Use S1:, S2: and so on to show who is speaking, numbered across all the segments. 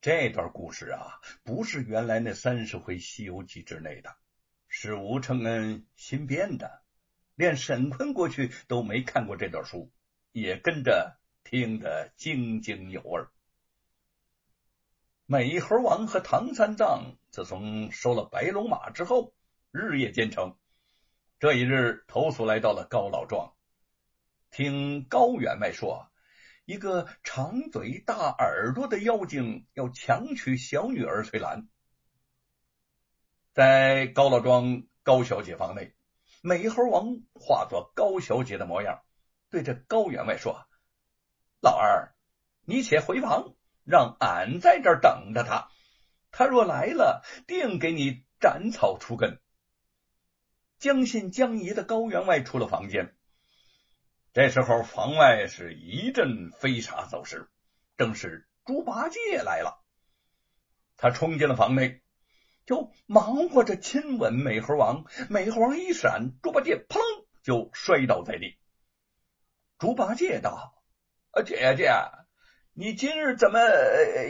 S1: 这段故事啊，不是原来那三十回《西游记》之内的，是吴承恩新编的。连沈坤过去都没看过这段书，也跟着听得津津有味。美猴王和唐三藏自从收了白龙马之后，日夜兼程。这一日，投宿来到了高老庄，听高员外说。一个长嘴大耳朵的妖精要强娶小女儿翠兰，在高老庄高小姐房内，美猴王化作高小姐的模样，对着高员外说：“老二，你且回房，让俺在这等着他。他若来了，定给你斩草除根。”将信将疑的高员外出了房间。这时候，房外是一阵飞沙走石，正是猪八戒来了。他冲进了房内，就忙活着亲吻美猴王。美猴王一闪，猪八戒砰就摔倒在地。猪八戒道：“姐姐，你今日怎么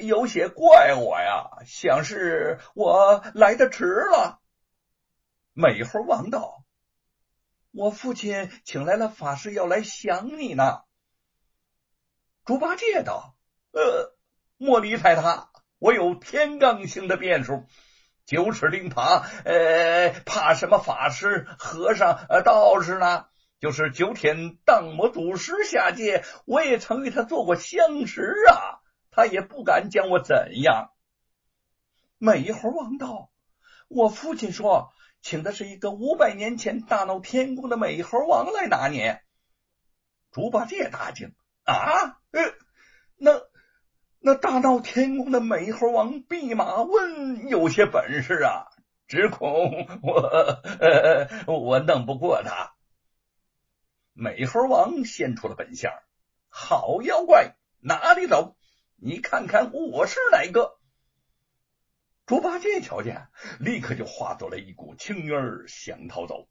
S1: 有些怪我呀？想是我来的迟了。”美猴王道。我父亲请来了法师，要来想你呢。猪八戒道：“呃，莫理睬他，我有天罡星的变数，九齿钉耙，呃，怕什么法师、和尚、呃道士呢？就是九天荡魔祖师下界，我也曾与他做过相识啊，他也不敢将我怎样。”美猴王道：“我父亲说。”请的是一个五百年前大闹天宫的美猴王来拿你。猪八戒大惊啊！呃，那那大闹天宫的美猴王弼马温有些本事啊，只恐我我弄不过他。美猴王现出了本相，好妖怪，哪里走？你看看我是哪个？猪八戒瞧见，立刻就化作了一股青烟儿想逃走。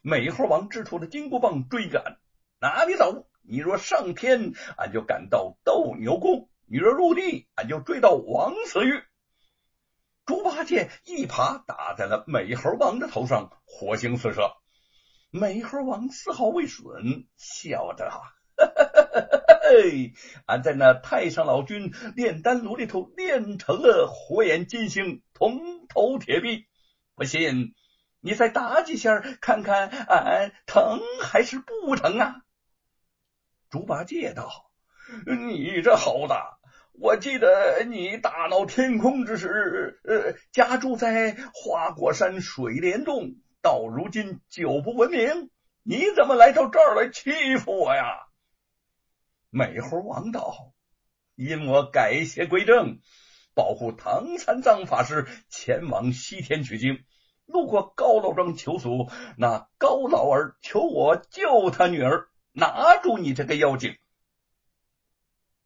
S1: 美猴王支出了金箍棒追赶，哪里走？你若上天，俺就赶到斗牛宫；你若入地，俺就追到王死玉。猪八戒一耙打在了美猴王的头上，火星四射。美猴王丝毫未损，笑着哈。嘿，俺在那太上老君炼丹炉里头炼成了火眼金星铜头铁臂，不信你再打几下看看，俺疼还是不疼啊？猪八戒道：“你这猴子，我记得你大闹天宫之时，呃，家住在花果山水帘洞，到如今久不闻名，你怎么来到这儿来欺负我呀？”美猴王道：“因我改邪归正，保护唐三藏法师前往西天取经，路过高老庄求宿，那高老儿求我救他女儿，拿住你这个妖精。”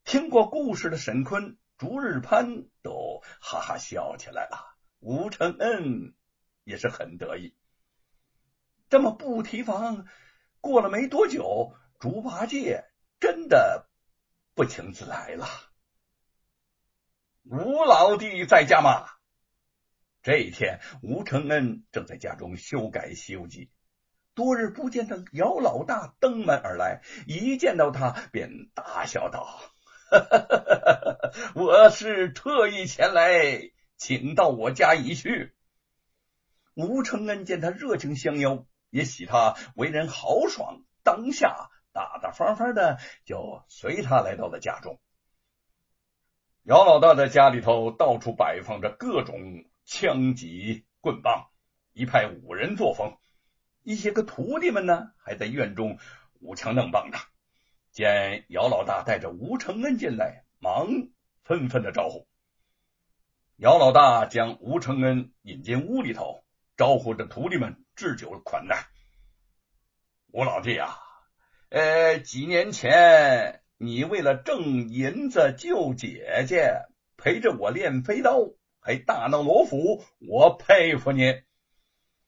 S1: 听过故事的沈坤、逐日潘都哈哈笑起来了，吴承恩也是很得意。这么不提防，过了没多久，猪八戒。真的不请自来了。吴老弟在家吗？这一天，吴承恩正在家中修改《西游记》，多日不见的姚老大登门而来，一见到他便大笑道：“ 我是特意前来，请到我家一叙。”吴承恩见他热情相邀，也喜他为人豪爽，当下。大大方方的就随他来到了家中。姚老大的家里头到处摆放着各种枪戟棍棒，一派武人作风。一些个徒弟们呢，还在院中舞枪弄棒的。见姚老大带着吴承恩进来，忙纷纷的招呼。姚老大将吴承恩引进屋里头，招呼着徒弟们置酒款待。吴老弟啊！呃，几年前你为了挣银子救姐姐，陪着我练飞刀，还大闹罗府，我佩服你。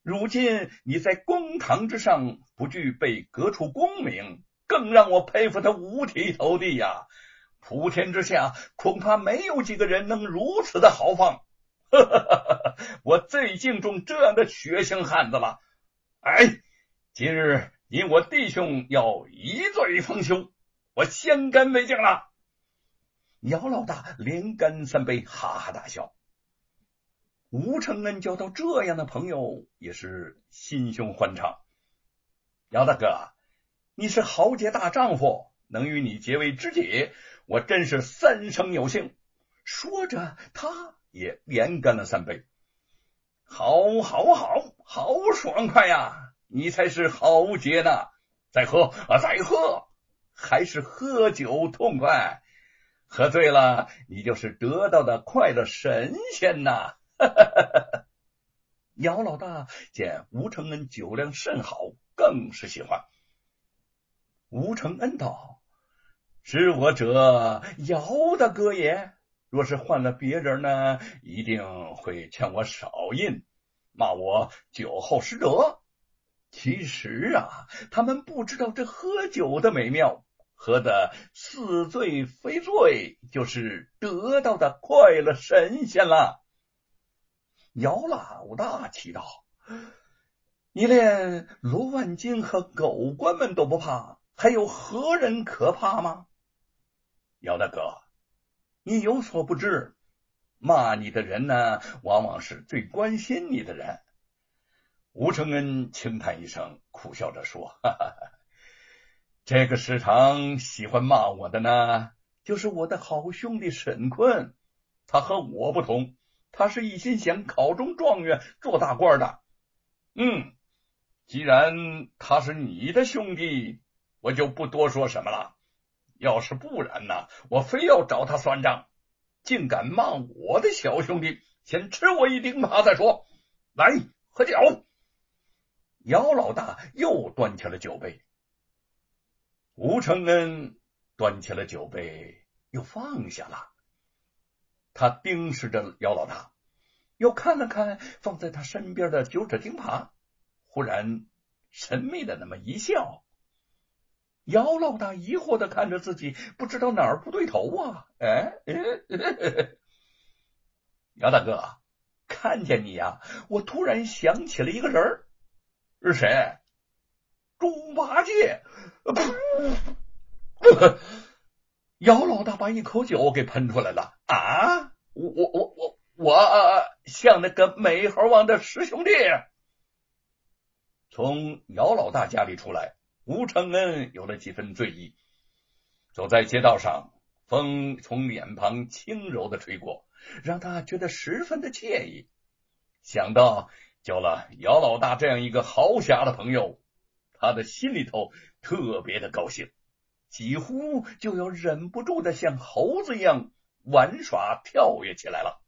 S1: 如今你在公堂之上不惧被革除功名，更让我佩服的五体投地呀！普天之下恐怕没有几个人能如此的豪放。哈哈哈哈我最敬重这样的血性汉子了。哎，今日你我弟兄要一醉方休，我先干为敬了。姚老大连干三杯，哈哈大笑。吴承恩交到这样的朋友，也是心胸欢畅。姚大哥，你是豪杰大丈夫，能与你结为知己，我真是三生有幸。说着，他也连干了三杯。好，好，好，好爽快呀！你才是豪杰呢！再喝啊，再喝，还是喝酒痛快。喝醉了，你就是得到的快乐神仙呐！姚老大见吴承恩酒量甚好，更是喜欢。吴承恩道：“知我者，姚大哥也。若是换了别人呢，一定会劝我少饮，骂我酒后失德。其实啊，他们不知道这喝酒的美妙，喝的似醉非醉，就是得到的快乐神仙了。”姚老大气道：“你连罗万金和狗官们都不怕，还有何人可怕吗？”姚大哥，你有所不知，骂你的人呢，往往是最关心你的人。吴承恩轻叹一声，苦笑着说：“哈哈，这个时常喜欢骂我的呢，就是我的好兄弟沈坤，他和我不同。”他是一心想考中状元，做大官的。嗯，既然他是你的兄弟，我就不多说什么了。要是不然呢，我非要找他算账。竟敢骂我的小兄弟，先吃我一钉耙再说。来，喝酒。姚老大又端起了酒杯。吴承恩端起了酒杯，又放下了。他盯视着姚老大，又看了看放在他身边的九齿钉耙，忽然神秘的那么一笑。姚老大疑惑的看着自己，不知道哪儿不对头啊！哎哎，姚大哥，看见你呀，我突然想起了一个人儿，是谁？猪八戒！噗 姚老大把一口酒给喷出来了啊！我我我我我像那个美猴王的师兄弟。从姚老大家里出来，吴承恩有了几分醉意。走在街道上，风从脸庞轻柔的吹过，让他觉得十分的惬意。想到交了姚老大这样一个豪侠的朋友，他的心里头特别的高兴。几乎就要忍不住的像猴子一样玩耍跳跃起来了。